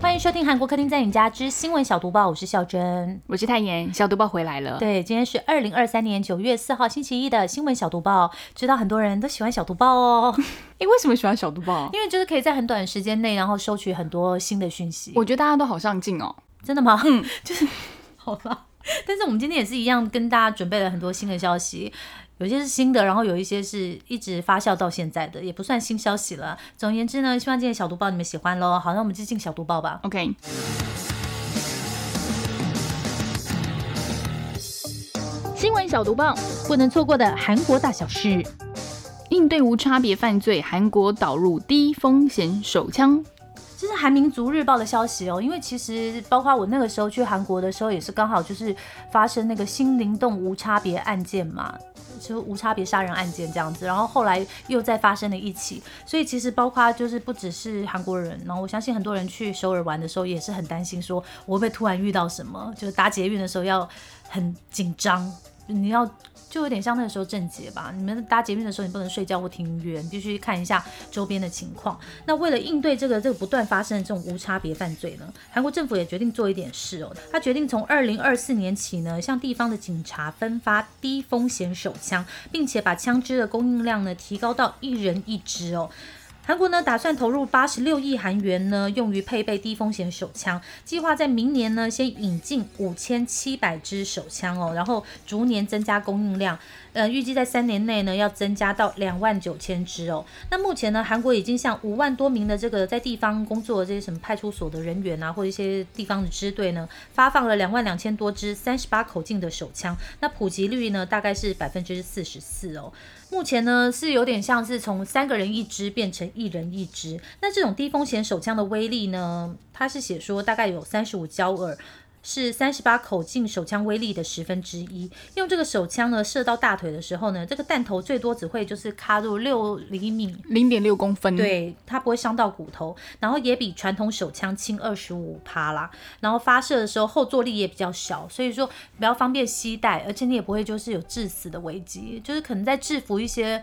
欢迎收听《韩国客厅在你家之新闻小读报》，我是孝珍，我是泰妍。小读报回来了。对，今天是二零二三年九月四号星期一的新闻小读报。知道很多人都喜欢小读报哦。哎，为什么喜欢小读报？因为就是可以在很短的时间内，然后收取很多新的讯息。我觉得大家都好上进哦。真的吗？嗯，就是好吧。但是我们今天也是一样，跟大家准备了很多新的消息，有些是新的，然后有一些是一直发酵到现在的，也不算新消息了。总而言之呢，希望今天小读报你们喜欢喽。好，那我们就进小读报吧。OK。新闻小读报，不能错过的韩国大小事，应对无差别犯罪，韩国导入低风险手枪。这是韩民族日报的消息哦，因为其实包括我那个时候去韩国的时候，也是刚好就是发生那个新灵动无差别案件嘛，就无差别杀人案件这样子，然后后来又再发生了一起，所以其实包括就是不只是韩国人，然后我相信很多人去首尔玩的时候也是很担心，说我会不会突然遇到什么，就是搭捷运的时候要很紧张，你要。就有点像那个时候正节吧，你们搭捷运的时候，你不能睡觉或听音乐，你必须看一下周边的情况。那为了应对这个这个不断发生的这种无差别犯罪呢，韩国政府也决定做一点事哦。他决定从二零二四年起呢，向地方的警察分发低风险手枪，并且把枪支的供应量呢提高到一人一支哦。韩国呢打算投入八十六亿韩元呢，用于配备低风险手枪，计划在明年呢先引进五千七百支手枪哦，然后逐年增加供应量。呃，预计在三年内呢，要增加到两万九千支哦。那目前呢，韩国已经向五万多名的这个在地方工作的这些什么派出所的人员啊，或者一些地方的支队呢，发放了两万两千多支三十八口径的手枪。那普及率呢，大概是百分之四十四哦。目前呢，是有点像是从三个人一支变成一人一支。那这种低风险手枪的威力呢，它是写说大概有三十五焦耳。是三十八口径手枪威力的十分之一。用这个手枪呢，射到大腿的时候呢，这个弹头最多只会就是卡入六厘米，零点六公分。对，它不会伤到骨头，然后也比传统手枪轻二十五趴啦。然后发射的时候后坐力也比较小，所以说比较方便携带，而且你也不会就是有致死的危机，就是可能在制服一些。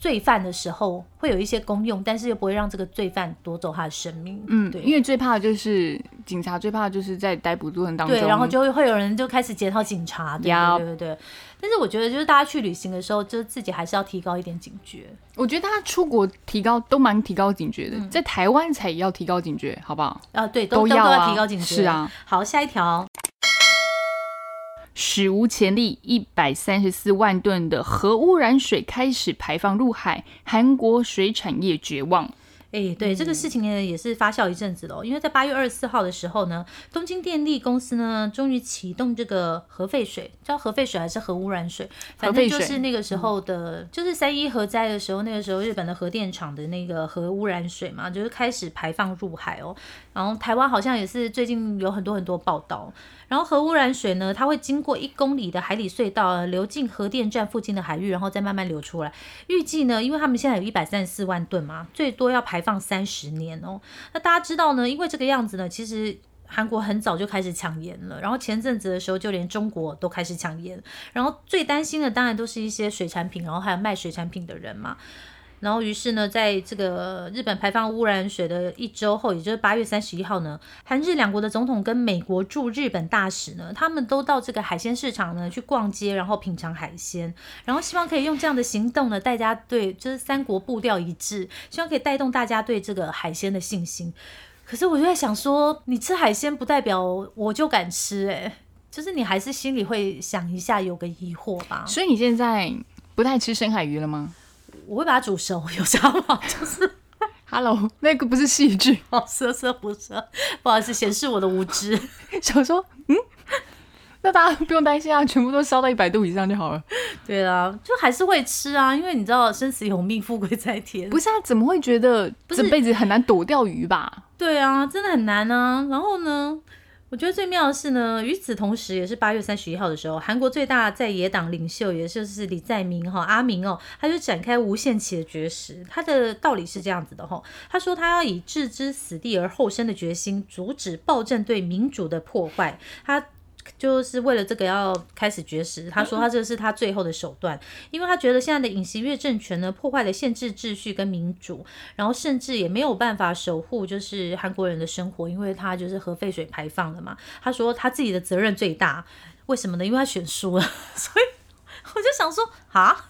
罪犯的时候会有一些功用，但是又不会让这个罪犯夺走他的生命。嗯，对，因为最怕的就是警察，最怕的就是在逮捕过程当中，对，然后就会会有人就开始检讨警察，对对对对。但是我觉得，就是大家去旅行的时候，就自己还是要提高一点警觉。我觉得大家出国提高都蛮提高警觉的，在台湾才要提高警觉，好不好？啊，对，都都要提高警觉。是啊，好，下一条。史无前例，一百三十四万吨的核污染水开始排放入海，韩国水产业绝望。哎，对这个事情呢，也是发酵一阵子了。因为在八月二十四号的时候呢，东京电力公司呢，终于启动这个核废水，叫核废水还是核污染水？反正就是那个时候的，就是三一核灾的时候，那个时候日本的核电厂的那个核污染水嘛，就是开始排放入海哦。然后台湾好像也是最近有很多很多报道。然后核污染水呢，它会经过一公里的海底隧道流进核电站附近的海域，然后再慢慢流出来。预计呢，因为他们现在有一百三十四万吨嘛，最多要排放三十年哦。那大家知道呢，因为这个样子呢，其实韩国很早就开始抢盐了。然后前阵子的时候，就连中国都开始抢盐。然后最担心的当然都是一些水产品，然后还有卖水产品的人嘛。然后，于是呢，在这个日本排放污染水的一周后，也就是八月三十一号呢，韩日两国的总统跟美国驻日本大使呢，他们都到这个海鲜市场呢去逛街，然后品尝海鲜，然后希望可以用这样的行动呢，大家对就是三国步调一致，希望可以带动大家对这个海鲜的信心。可是我就在想说，你吃海鲜不代表我就敢吃，哎，就是你还是心里会想一下，有个疑惑吧。所以你现在不太吃深海鱼了吗？我会把它煮熟，有啥吗？就是，Hello，那个不是戏剧 哦，色色不色，不好意思，显示我的无知。想说，嗯，那大家不用担心啊，全部都烧到一百度以上就好了。对啊，就还是会吃啊，因为你知道生死有命，富贵在天。不是啊，怎么会觉得这辈子很难躲掉鱼吧？对啊，真的很难啊。然后呢？我觉得最妙的是呢，与此同时，也是八月三十一号的时候，韩国最大在野党领袖，也就是李在明哈阿明哦，他就展开无限期的绝食。他的道理是这样子的哈，他说他要以置之死地而后生的决心，阻止暴政对民主的破坏。他。就是为了这个要开始绝食，他说他这是他最后的手段，因为他觉得现在的尹锡悦政权呢破坏了宪制秩序跟民主，然后甚至也没有办法守护就是韩国人的生活，因为他就是核废水排放了嘛。他说他自己的责任最大，为什么呢？因为他选输了，所以我就想说啊。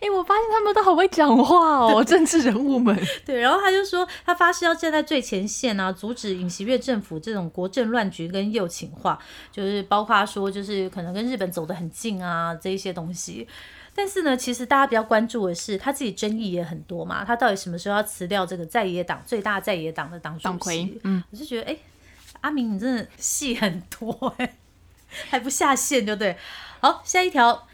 哎，我发现他们都好会讲话哦，政治人物们。对，然后他就说，他发誓要站在最前线啊，阻止尹锡悦政府这种国政乱局跟右倾化，就是包括说，就是可能跟日本走得很近啊这一些东西。但是呢，其实大家比较关注的是，他自己争议也很多嘛，他到底什么时候要辞掉这个在野党最大在野党的党主席？嗯，我就觉得，哎，阿明你真的戏很多哎，还不下线对不对。好，下一条。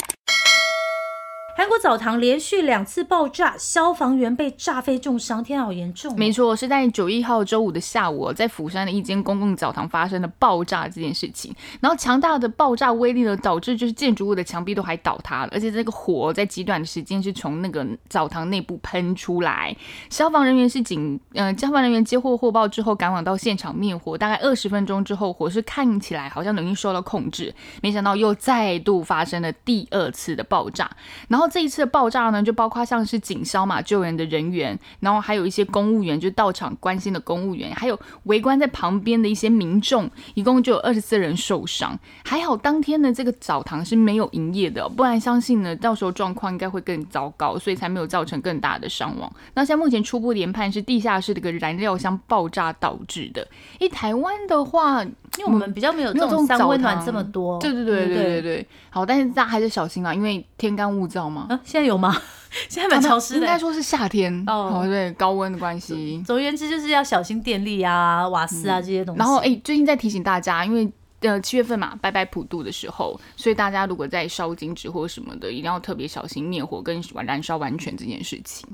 韩国澡堂连续两次爆炸，消防员被炸飞重伤，天好严重。没错，是在九一号周五的下午，在釜山的一间公共澡堂发生的爆炸这件事情。然后强大的爆炸威力呢，导致就是建筑物的墙壁都还倒塌了，而且这个火在极短的时间是从那个澡堂内部喷出来。消防人员是警，嗯，消防人员接获获报之后赶往到现场灭火，大概二十分钟之后，火势看起来好像已经受到控制，没想到又再度发生了第二次的爆炸，然后。这一次的爆炸呢，就包括像是警消嘛救援的人员，然后还有一些公务员，就到场关心的公务员，还有围观在旁边的一些民众，一共就有二十四人受伤。还好当天呢，这个澡堂是没有营业的，不然相信呢，到时候状况应该会更糟糕，所以才没有造成更大的伤亡。那现在目前初步研判是地下室这个燃料箱爆炸导致的。一台湾的话，因为我们比较没有这种三温暖这么多，对对对对对对。好，但是大家还是小心啊，因为天干物燥嘛。啊，现在有吗？现在蛮潮湿的，应该说是夏天哦，对，高温的关系。总而言之，就是要小心电力啊、瓦斯啊这些东西。然后，哎，最近在提醒大家，因为呃七月份嘛，拜拜普渡的时候，所以大家如果在烧金纸或什么的，一定要特别小心灭火跟燃烧完全这件事情。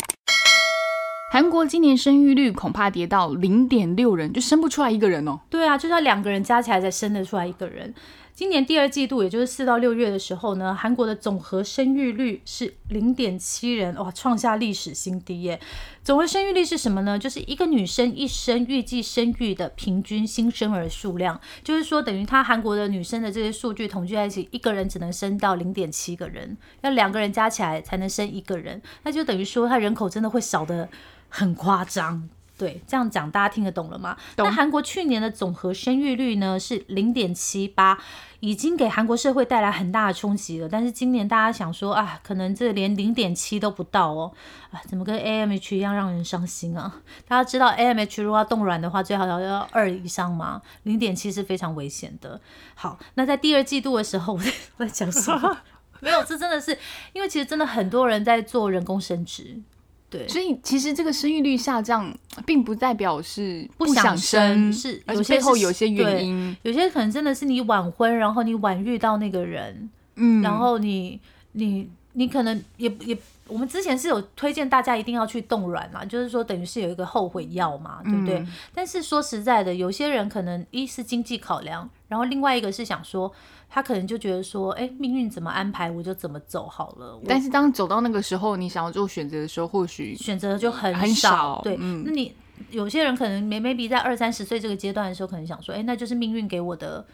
韩国今年生育率恐怕跌到零点六人，就生不出来一个人哦。对啊，就是要两个人加起来才生得出来一个人。今年第二季度，也就是四到六月的时候呢，韩国的总和生育率是零点七人，哇，创下历史新低耶！总和生育率是什么呢？就是一个女生一生预计生育的平均新生儿数量，就是说等于她韩国的女生的这些数据统计在一起，一个人只能生到零点七个人，要两个人加起来才能生一个人，那就等于说她人口真的会少的很夸张。对，这样讲大家听得懂了吗？那韩国去年的总和生育率呢是零点七八，已经给韩国社会带来很大的冲击了。但是今年大家想说啊，可能这连零点七都不到哦，啊，怎么跟 AMH 一样让人伤心啊？大家知道 AMH 如果要冻卵的话，最好要要二以上吗？零点七是非常危险的。好，那在第二季度的时候，我在 讲什么？没有，这真的是因为其实真的很多人在做人工生殖。对，所以其实这个生育率下降，并不代表是不想生，是有些后有些原因，有些可能真的是你晚婚，然后你晚遇到那个人，嗯，然后你你你可能也也，我们之前是有推荐大家一定要去冻卵嘛，就是说等于是有一个后悔药嘛，对不对？但是说实在的，有些人可能一是经济考量，然后另外一个是想说。他可能就觉得说，哎，命运怎么安排，我就怎么走好了。但是当走到那个时候，你想要做选择的时候，或许选择就很很少。对，那你有些人可能没 maybe 在二三十岁这个阶段的时候，可能想说，哎，那就是命运给我的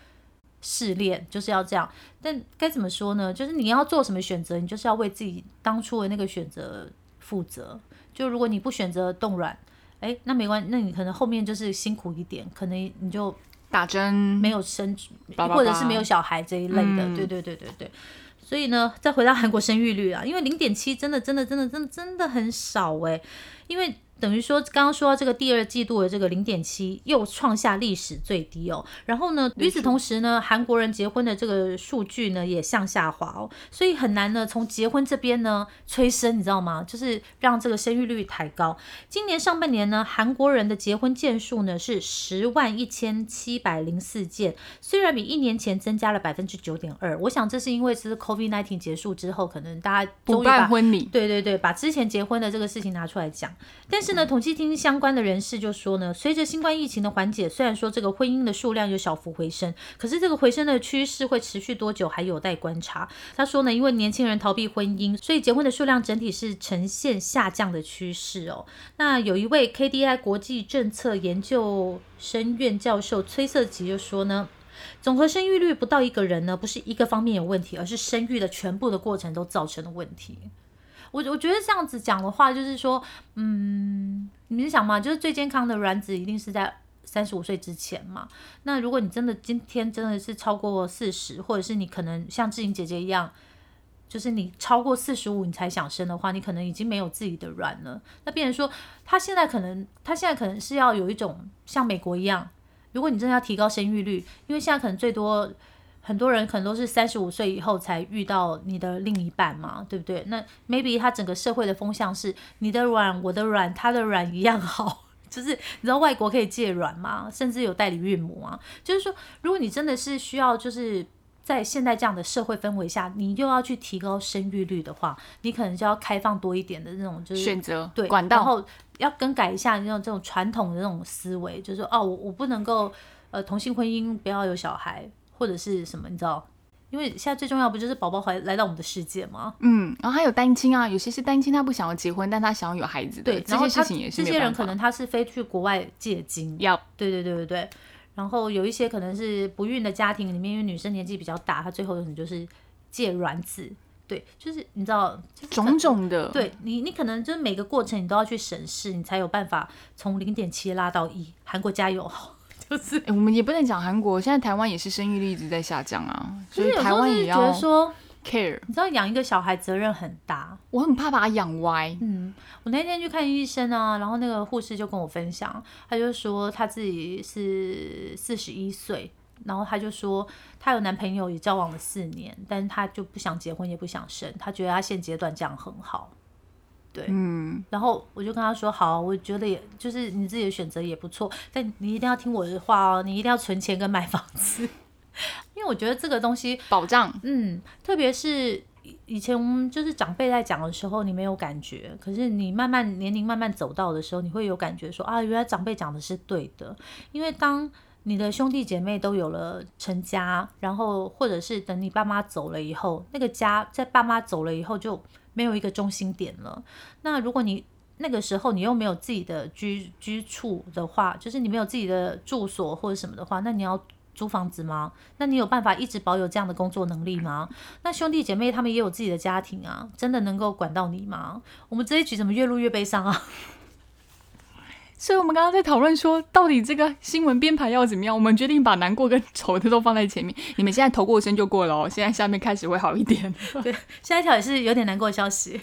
试炼，就是要这样。但该怎么说呢？就是你要做什么选择，你就是要为自己当初的那个选择负责。就如果你不选择冻卵，哎，那没关系，那你可能后面就是辛苦一点，可能你就。打针没有生，或者是没有小孩这一类的，对对对对对。所以呢，再回到韩国生育率啊，因为零点七真的真的真的真的真的很少哎，因为。等于说，刚刚说到这个第二季度的这个零点七又创下历史最低哦。然后呢，与此同时呢，韩国人结婚的这个数据呢也向下滑哦，所以很难呢从结婚这边呢催生，你知道吗？就是让这个生育率抬高。今年上半年呢，韩国人的结婚件数呢是十万一千七百零四件，虽然比一年前增加了百分之九点二。我想这是因为是 COVID nineteen 结束之后，可能大家补办婚礼，对对对，把之前结婚的这个事情拿出来讲，但是。是呢，统计厅相关的人士就说呢，随着新冠疫情的缓解，虽然说这个婚姻的数量有小幅回升，可是这个回升的趋势会持续多久还有待观察。他说呢，因为年轻人逃避婚姻，所以结婚的数量整体是呈现下降的趋势哦。那有一位 KDI 国际政策研究生院教授崔瑟吉就说呢。总和生育率不到一个人呢，不是一个方面有问题，而是生育的全部的过程都造成了问题。我我觉得这样子讲的话，就是说，嗯，你们想嘛，就是最健康的卵子一定是在三十五岁之前嘛。那如果你真的今天真的是超过四十，或者是你可能像志颖姐姐一样，就是你超过四十五你才想生的话，你可能已经没有自己的卵了。那变成说，他现在可能他现在可能是要有一种像美国一样。如果你真的要提高生育率，因为现在可能最多很多人可能都是三十五岁以后才遇到你的另一半嘛，对不对？那 maybe 他整个社会的风向是你的软、我的软、他的软一样好，就是你知道外国可以借软吗？甚至有代理孕母啊。就是说，如果你真的是需要，就是在现在这样的社会氛围下，你又要去提高生育率的话，你可能就要开放多一点的那种就是选择对管道，然后。要更改一下那种这种传统的那种思维，就是哦，我我不能够呃同性婚姻不要有小孩或者是什么，你知道？因为现在最重要不就是宝宝怀来到我们的世界吗？嗯，然后还有单亲啊，有些是单亲，他不想要结婚，但他想要有孩子。对，这些事情也是这些人可能他是飞去国外借精。要。对对对对对。然后有一些可能是不孕的家庭里面，因为女生年纪比较大，她最后可能就是借卵子。对，就是你知道种种的，对你，你可能就是每个过程你都要去审视，你才有办法从零点七拉到一。韩国加油！就是我们也不能讲韩国，现在台湾也是生育率一直在下降啊，所以台湾也要觉得说 care。你知道养一个小孩责任很大，我很怕把他养歪。嗯，我那天去看医生啊，然后那个护士就跟我分享，他就说他自己是四十一岁。然后她就说，她有男朋友也交往了四年，但是她就不想结婚，也不想生，她觉得她现阶段这样很好。对，嗯。然后我就跟他说，好，我觉得也就是你自己的选择也不错，但你一定要听我的话哦，你一定要存钱跟买房子，因为我觉得这个东西保障。嗯，特别是以前我们就是长辈在讲的时候，你没有感觉，可是你慢慢年龄慢慢走到的时候，你会有感觉说啊，原来长辈讲的是对的，因为当。你的兄弟姐妹都有了成家，然后或者是等你爸妈走了以后，那个家在爸妈走了以后就没有一个中心点了。那如果你那个时候你又没有自己的居居处的话，就是你没有自己的住所或者什么的话，那你要租房子吗？那你有办法一直保有这样的工作能力吗？那兄弟姐妹他们也有自己的家庭啊，真的能够管到你吗？我们这一局怎么越录越悲伤啊？所以我们刚刚在讨论说，到底这个新闻编排要怎么样？我们决定把难过跟丑的都放在前面。你们现在头过身就过了哦，现在下面开始会好一点。对，下一条也是有点难过的消息。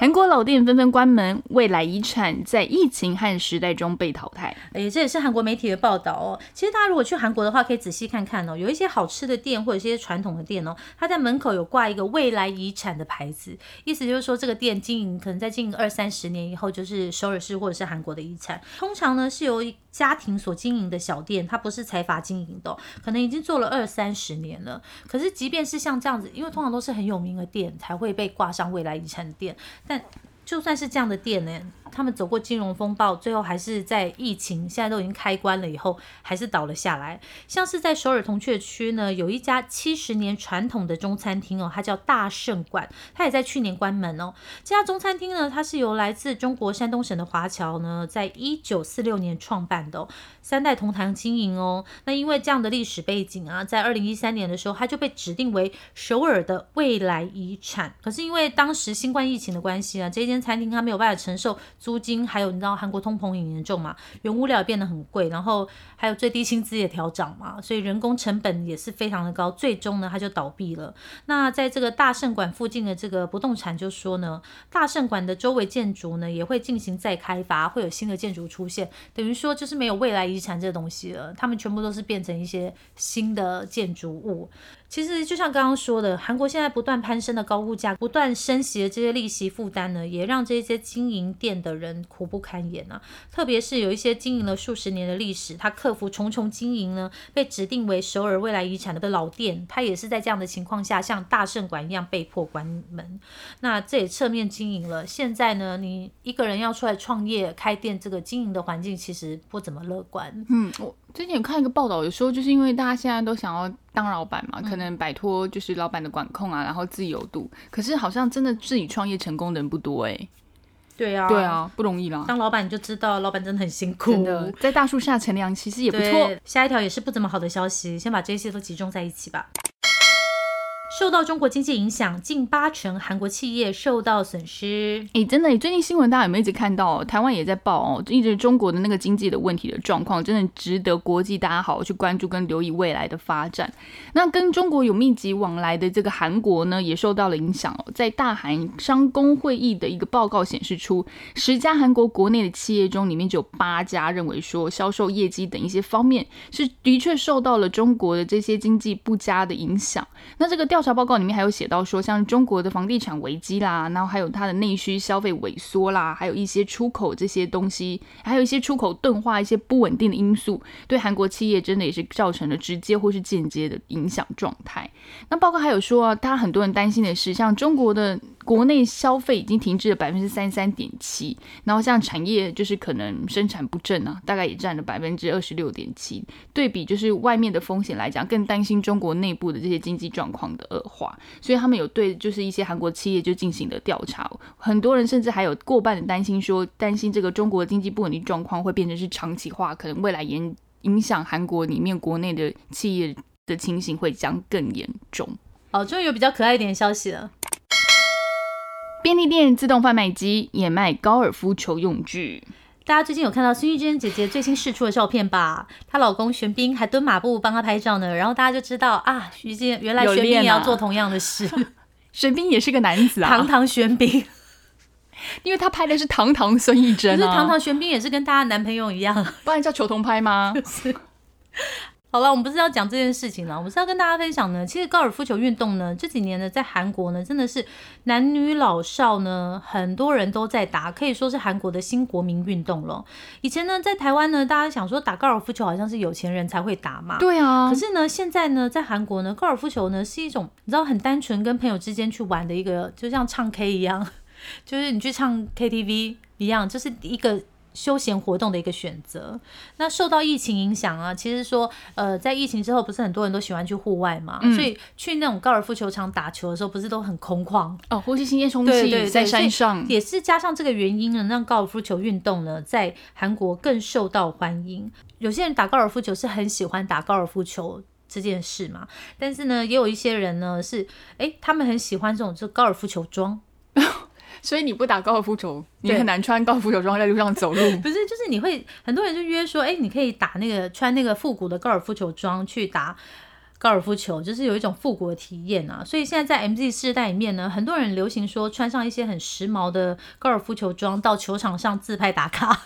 韩国老店纷纷关门，未来遗产在疫情和时代中被淘汰。哎，这也是韩国媒体的报道哦。其实大家如果去韩国的话，可以仔细看看哦，有一些好吃的店或者一些传统的店哦，它在门口有挂一个未来遗产的牌子，意思就是说这个店经营可能在经营二三十年以后，就是首尔市或者是韩国的遗产。通常呢是由家庭所经营的小店，它不是财阀经营的，可能已经做了二三十年了。可是即便是像这样子，因为通常都是很有名的店才会被挂上未来遗产店，但就算是这样的店呢？他们走过金融风暴，最后还是在疫情现在都已经开关了以后，还是倒了下来。像是在首尔铜雀区呢，有一家七十年传统的中餐厅哦，它叫大圣馆，它也在去年关门哦。这家中餐厅呢，它是由来自中国山东省的华侨呢，在一九四六年创办的，三代同堂经营哦。那因为这样的历史背景啊，在二零一三年的时候，它就被指定为首尔的未来遗产。可是因为当时新冠疫情的关系啊，这间餐厅它没有办法承受。租金还有你知道韩国通膨很严重嘛，原物料变得很贵，然后还有最低薪资也调涨嘛，所以人工成本也是非常的高，最终呢它就倒闭了。那在这个大圣馆附近的这个不动产就说呢，大圣馆的周围建筑呢也会进行再开发，会有新的建筑出现，等于说就是没有未来遗产这东西了，他们全部都是变成一些新的建筑物。其实就像刚刚说的，韩国现在不断攀升的高物价，不断升息的这些利息负担呢，也让这些经营店的。人苦不堪言啊。特别是有一些经营了数十年的历史，他克服重重经营呢，被指定为首尔未来遗产的老店，他也是在这样的情况下，像大圣馆一样被迫关门。那这也侧面经营了。现在呢，你一个人要出来创业开店，这个经营的环境其实不怎么乐观。嗯，我之前有看一个报道，有说就是因为大家现在都想要当老板嘛，可能摆脱就是老板的管控啊，然后自由度。可是好像真的自己创业成功的人不多哎。对啊，对啊，不容易啦。当老板你就知道，老板真的很辛苦。真的，在大树下乘凉其实也不错。下一条也是不怎么好的消息，先把这些都集中在一起吧。受到中国经济影响，近八成韩国企业受到损失。哎，真的，最近新闻大家有没有一直看到？台湾也在报哦，一直中国的那个经济的问题的状况，真的值得国际大家好好去关注跟留意未来的发展。那跟中国有密集往来的这个韩国呢，也受到了影响哦。在大韩商工会议的一个报告显示出，十家韩国国内的企业中，里面只有八家认为说销售业绩等一些方面是的确受到了中国的这些经济不佳的影响。那这个调。查报告里面还有写到说，像中国的房地产危机啦，然后还有它的内需消费萎缩啦，还有一些出口这些东西，还有一些出口钝化、一些不稳定的因素，对韩国企业真的也是造成了直接或是间接的影响状态。那报告还有说啊，他很多人担心的是，像中国的。国内消费已经停滞了百分之三十三点七，然后像产业就是可能生产不振啊，大概也占了百分之二十六点七。对比就是外面的风险来讲，更担心中国内部的这些经济状况的恶化，所以他们有对就是一些韩国企业就进行了调查。很多人甚至还有过半的担心说，担心这个中国经济不稳定状况会变成是长期化，可能未来影影响韩国里面国内的企业的情形会将更严重。哦，终于有比较可爱一点消息了。便利店自动贩卖机也卖高尔夫球用具。大家最近有看到孙艺珍姐姐最新试出的照片吧？她老公玄彬还蹲马步帮她拍照呢。然后大家就知道啊，徐静原来玄彬也要做同样的事。玄彬也是个男子啊，堂堂玄彬，因为他拍的是堂堂孙艺珍啊。堂堂玄彬也是跟大家男朋友一样，不然叫球童拍吗？是。好了，我们不是要讲这件事情了，我们是要跟大家分享呢。其实高尔夫球运动呢，这几年呢，在韩国呢，真的是男女老少呢，很多人都在打，可以说是韩国的新国民运动了。以前呢，在台湾呢，大家想说打高尔夫球好像是有钱人才会打嘛，对啊。可是呢，现在呢，在韩国呢，高尔夫球呢是一种你知道很单纯跟朋友之间去玩的一个，就像唱 K 一样，就是你去唱 KTV 一样，就是一个。休闲活动的一个选择。那受到疫情影响啊，其实说，呃，在疫情之后，不是很多人都喜欢去户外嘛，所以去那种高尔夫球场打球的时候，不是都很空旷哦，呼吸新鲜空气，在山上也是加上这个原因呢，让高尔夫球运动呢，在韩国更受到欢迎。有些人打高尔夫球是很喜欢打高尔夫球这件事嘛，但是呢，也有一些人呢是，哎，他们很喜欢这种就高尔夫球装。所以你不打高尔夫球，你很难穿高尔夫球装在路上走路。不是，就是你会很多人就约说，哎，你可以打那个穿那个复古的高尔夫球装去打高尔夫球，就是有一种复古的体验啊。所以现在在 MZ 世代里面呢，很多人流行说穿上一些很时髦的高尔夫球装到球场上自拍打卡。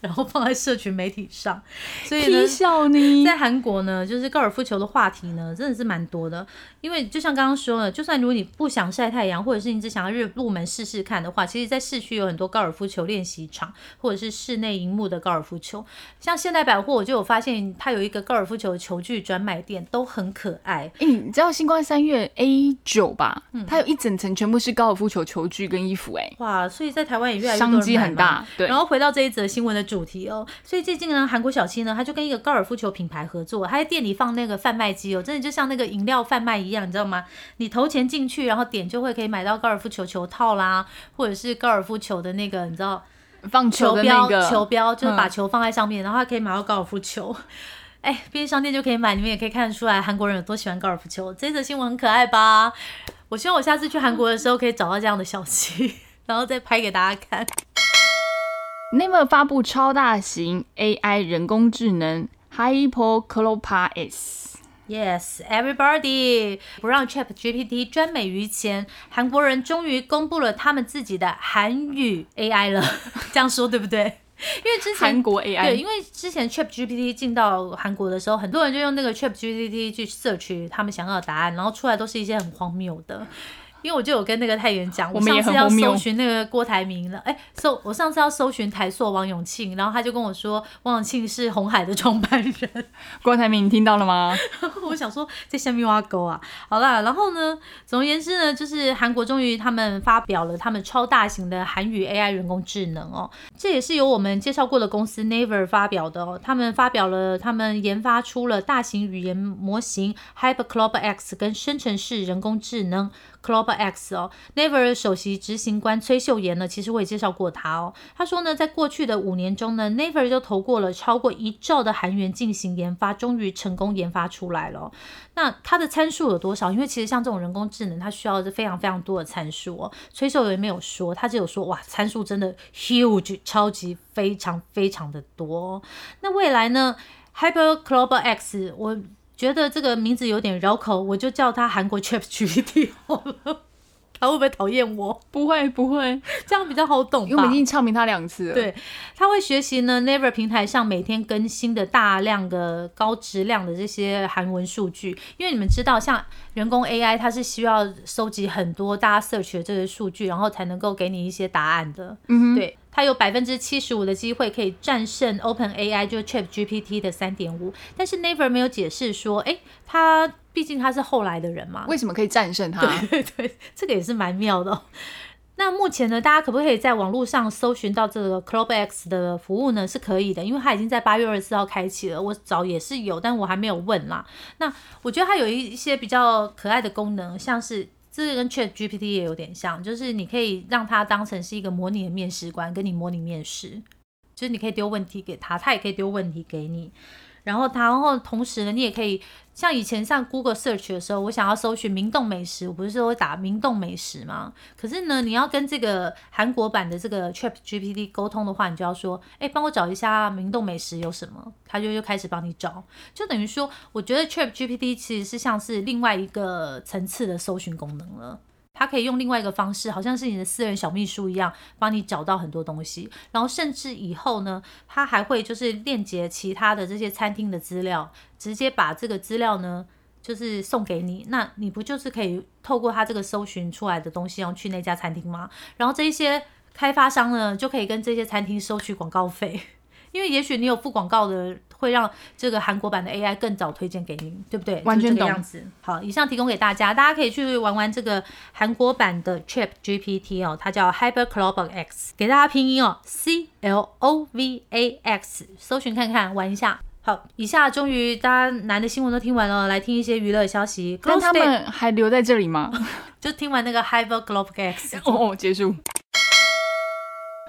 然后放在社群媒体上，所以呢，在韩国呢，就是高尔夫球的话题呢，真的是蛮多的。因为就像刚刚说的，就算如果你不想晒太阳，或者是你只想要入入门试试看的话，其实，在市区有很多高尔夫球练习场，或者是室内荧幕的高尔夫球。像现代百货，我就有发现它有一个高尔夫球球具专卖店，都很可爱。哎，你知道星光三月 A 九吧？嗯，它有一整层全部是高尔夫球球具跟衣服。哎，哇！所以在台湾也越来越商机很大。对。然后回到这一则新闻的主。题哦，所以最近呢，韩国小七呢，他就跟一个高尔夫球品牌合作，他在店里放那个贩卖机哦，真的就像那个饮料贩卖一样，你知道吗？你投钱进去，然后点就会可以买到高尔夫球球套啦，或者是高尔夫球的那个，你知道放球标球标，就是把球放在上面，然后可以买到高尔夫球。哎，便利商店就可以买，你们也可以看得出来韩国人有多喜欢高尔夫球。这则新闻很可爱吧？我希望我下次去韩国的时候可以找到这样的小七，然后再拍给大家看。N a m e 发布超大型 AI 人工智能 HyperClopas。Yes, everybody 不让 Chat GPT 专美于前，韩国人终于公布了他们自己的韩语 AI 了。这样说对不对？因为之前韩国 AI 对，因为之前 Chat GPT 进到韩国的时候，很多人就用那个 Chat GPT 去 search 他们想要的答案，然后出来都是一些很荒谬的。因为我就有跟那个太原讲，我上次要搜寻那个郭台铭了，哎，搜我上次要搜寻台塑王永庆，然后他就跟我说王永庆是红海的创办人，郭台铭，你听到了吗？我想说在下面挖沟啊，好啦，然后呢，总而言之呢，就是韩国终于他们发表了他们超大型的韩语 AI 人工智能哦，这也是由我们介绍过的公司 Naver 发表的哦，他们发表了他们研发出了大型语言模型 HyperCloud X 跟生成式人工智能 Cloud X 哦，Never 首席执行官崔秀妍呢，其实我也介绍过他哦，他说呢，在过去的五年中呢，Never 就投过了超过一兆的韩元进行研发，终于成功研发出来了。那它的参数有多少？因为其实像这种人工智能，它需要是非常非常多的参数哦。崔秀妍没有说，他只有说哇，参数真的 huge，超级非常非常的多。那未来呢，Hyper Cloud X，我觉得这个名字有点绕口，我就叫它韩国 Chat GPT 好了。他会不会讨厌我？不会不会，这样比较好懂吧？因为我们已经唱明他两次了。对，他会学习呢，Never 平台上每天更新的大量的高质量的这些韩文数据，因为你们知道，像人工 AI 它是需要收集很多大家 search 的这些数据，然后才能够给你一些答案的。嗯，对，它有百分之七十五的机会可以战胜 Open AI，就是 Chat GPT 的三点五，但是 Never 没有解释说，诶，它毕竟它是后来的人嘛，为什么可以战胜它？对 对，这个也是蛮妙的哦、那目前呢，大家可不可以在网络上搜寻到这个 Club X 的服务呢？是可以的，因为它已经在八月二十四号开启了。我找也是有，但我还没有问啦。那我觉得它有一一些比较可爱的功能，像是这个跟 Chat GPT 也有点像，就是你可以让它当成是一个模拟的面试官，跟你模拟面试，就是你可以丢问题给他，他也可以丢问题给你。然后它，然后同时呢，你也可以像以前上 Google Search 的时候，我想要搜寻明洞美食，我不是说会打明洞美食吗？可是呢，你要跟这个韩国版的这个 Chat GPT 沟通的话，你就要说，哎，帮我找一下明洞美食有什么，他就又开始帮你找，就等于说，我觉得 Chat GPT 其实是像是另外一个层次的搜寻功能了。它可以用另外一个方式，好像是你的私人小秘书一样，帮你找到很多东西。然后甚至以后呢，它还会就是链接其他的这些餐厅的资料，直接把这个资料呢，就是送给你。那你不就是可以透过它这个搜寻出来的东西，然后去那家餐厅吗？然后这一些开发商呢，就可以跟这些餐厅收取广告费，因为也许你有付广告的。会让这个韩国版的 AI 更早推荐给你，对不对？完全懂就是这样子。好，以上提供给大家，大家可以去玩玩这个韩国版的 Chat GPT 哦，它叫 Hyper Cloud X，给大家拼音哦，C L O V A X，搜寻看看，玩一下。好，以下终于大家难的新闻都听完了，来听一些娱乐消息。但他们还留在这里吗？就听完那个 Hyper Cloud X。哦，结束。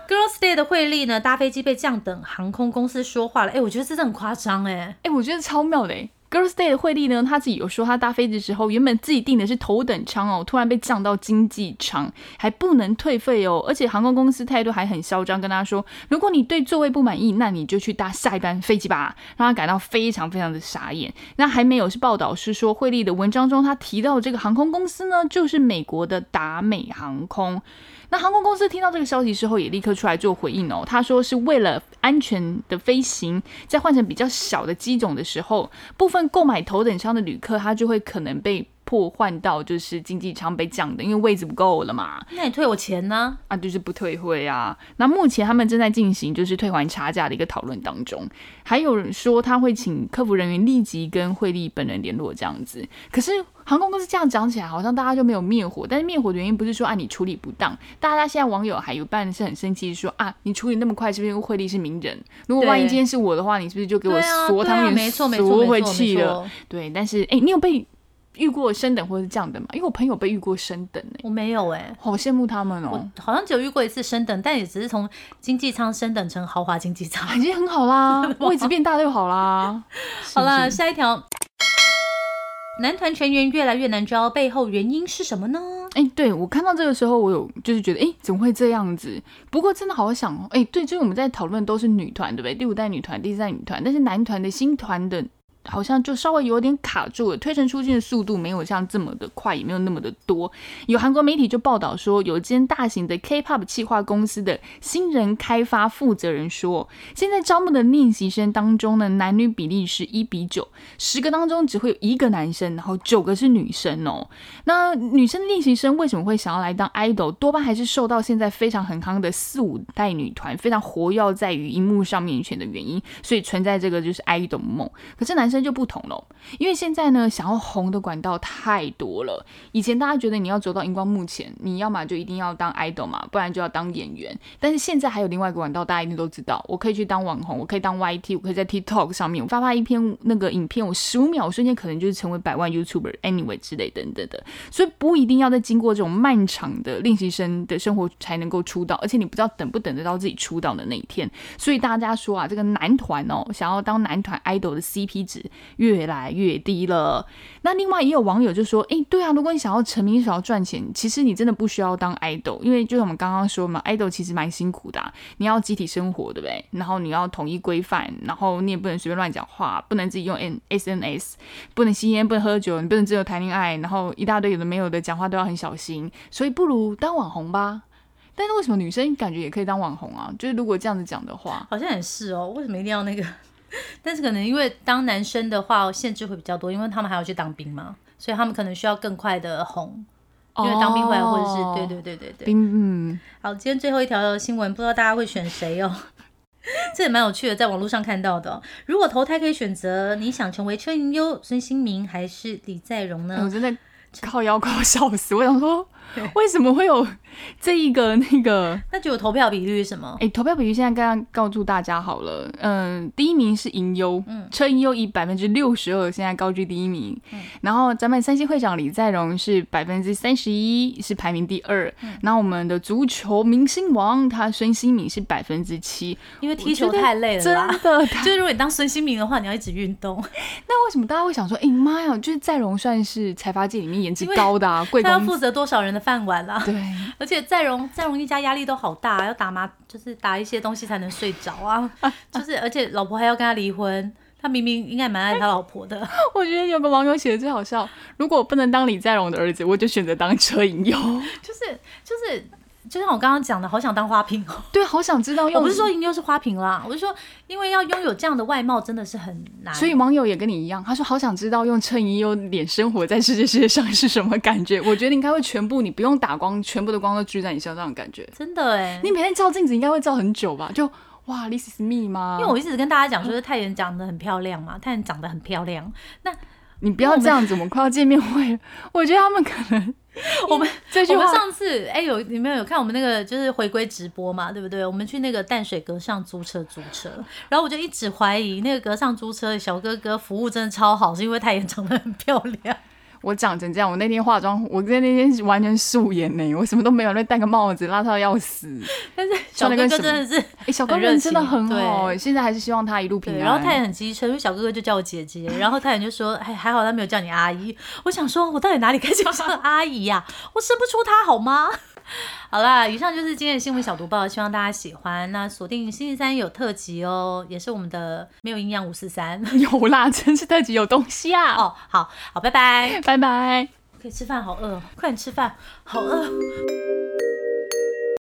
Girls Day 的惠利呢，搭飞机被降等，航空公司说话了。哎，我觉得这真的很夸张哎。哎、我觉得超妙的。Girls Day 的惠利呢，他自己有说，他搭飞机的时候，原本自己订的是头等舱哦，突然被降到经济舱，还不能退费哦，而且航空公司态度还很嚣张，跟他说，如果你对座位不满意，那你就去搭下一班飞机吧，让他感到非常非常的傻眼。那还没有是报道是说，惠利的文章中他提到这个航空公司呢，就是美国的达美航空。那航空公司听到这个消息之后，也立刻出来做回应哦。他说是为了安全的飞行，在换成比较小的机种的时候，部分购买头等舱的旅客，他就会可能被破换到就是经济舱被降的，因为位置不够了嘛。那你退我钱呢？啊，就是不退会啊。那目前他们正在进行就是退还差价的一个讨论当中，还有人说他会请客服人员立即跟惠利本人联络这样子。可是航空公司这样讲起来，好像大家就没有灭火。但是灭火的原因不是说啊你处理不当，大家现在网友还有半是很生气，说啊你处理那么快，是不是因为惠利是名人？如果万一今天是我的话，你是不是就给我对啊对啊锁汤圆没错没错锁回没错没去了？错。对，但是哎、你有被遇过升等或者是降等嘛？因为我朋友被遇过升等哎、我没有哎、好羡慕他们哦、我好像只有遇过一次升等，但也只是从经济舱升等成豪华经济舱。已经很好啦，位置变大就好啦。好了，是不是下一条，男团成员越来越难招，背后原因是什么呢？哎、对我看到这个时候，我有就是觉得，哎、怎么会这样子？不过真的好想哦，哎、对，就是我们在讨论都是女团，对不对？第五代女团、第四代女团，但是男团的新团的好像就稍微有点卡住了，推陈出新的速度没有像这么的快，也没有那么的多。有韩国媒体就报道说，有间大型的 K-pop 企划公司的新人开发负责人说，现在招募的练习生当中呢，男女比例是一比九，十个当中只会有一个男生，然后九个是女生哦。那女生练习生为什么会想要来当 idol？多半还是受到现在非常很康的四五代女团非常活跃在于荧幕上面前的原因，所以存在这个就是 idol 梦。可是男生那就不同了，因为现在呢，想要红的管道太多了。以前大家觉得你要走到荧光幕前，你要么就一定要当 idol 嘛，不然就要当演员。但是现在还有另外一个管道，大家一定都知道，我可以去当网红，我可以当 YT，我可以在 TikTok 上面我发发一篇那个影片，我十五秒瞬间可能就是成为百万 YouTuber anyway 之类等等的。所以不一定要再经过这种漫长的练习生的生活才能够出道，而且你不知道等不等得到自己出道的那一天。所以大家说啊，这个男团哦，想要当男团 idol 的 CP 值越来越低了。那另外也有网友就说，诶，对啊，如果你想要成名、想要赚钱，其实你真的不需要当 idol，因为就像我们刚刚说嘛，idol 其实蛮辛苦的，你要集体生活，对不对？然后你要统一规范，然后你也不能随便乱讲话，不能自己用 N S N S，不能吸烟，不能喝酒，你不能自由谈恋爱，然后一大堆有的没有的讲话都要很小心，所以不如当网红吧。但是为什么女生感觉也可以当网红啊？就是如果这样子讲的话，好像也是哦。为什么一定要那个？但是可能因为当男生的话限制会比较多，因为他们还要去当兵嘛，所以他们可能需要更快的红，因为当兵回来或者是对对对对对。兵嗯，好，今天最后一条新闻，不知道大家会选谁哦？这也蛮有趣的，在网络上看到的。如果投胎可以选择，你想成为车银优、孙兴民还是李在镕呢？我真的靠腰靠笑死，我想说。为什么会有这一个那个？那就有投票比率是什么？哎，投票比率现在刚刚告诉大家好了。嗯，第一名是银优，嗯，车银优以百分之六十二现在高居第一名。嗯，然后咱们三星会长李在镕是百分之三十一，是排名第二。嗯，那我们的足球明星王他孙兴敏是百分之七，因为踢球太累了，真的。就是如果你当孙兴敏的话，你要一直运动。那为什么大家会想说，哎妈呀，就是在镕算是财阀界里面颜值高的啊？贵他要负责多少人的？饭碗啦，对，而且在荣在荣一家压力都好大，要打麻就是打一些东西才能睡着啊，就是而且老婆还要跟他离婚，他明明应该蛮爱他老婆的。我觉得有个网友写的最好笑，如果不能当李在镕的儿子，我就选择当车银优，就是就是。就像我刚刚讲的，好想当花瓶哦。对，好想知道。我不是说银优是花瓶啦，我是说，因为要拥有这样的外貌真的是很难。所以网友也跟你一样，他说好想知道用衬衣、用脸生活在世界世界上是什么感觉。我觉得应该会全部，你不用打光，全部的光都聚在你身上的感觉。真的哎，你每天照镜子应该会照很久吧？就哇，this is me 吗？因为我一直跟大家讲说，太原长得很漂亮嘛，太原长得很漂亮。那你不要这样子，我们快要见面会，我觉得他们可能。我们我们上次哎有你们有看我们那个就是回归直播嘛，对不对？我们去那个淡水阁上租车租车，然后我就一直怀疑那个阁上租车的小哥哥服务真的超好，是因为他也长得很漂亮。我长成这样，我那天化妆，我在那天完全素颜呢，我什么都没有，那戴个帽子，邋遢要死。但是小哥哥真的是，哎，小哥哥真的很好，现在还是希望他一路平安。然后他也很机车，因为小哥哥就叫我姐姐，然后他也就说，哎，还好他没有叫你阿姨。我想说，我到底哪里该叫上阿姨呀？我生不出他好吗？好啦，以上就是今天的新闻小读报，希望大家喜欢。那锁定星期三有特辑哦，也是我们的没有营养五四三。有啦，真是特辑有东西啊！哦，好好，拜拜，拜拜。可以吃饭，好饿，快点吃饭，好饿。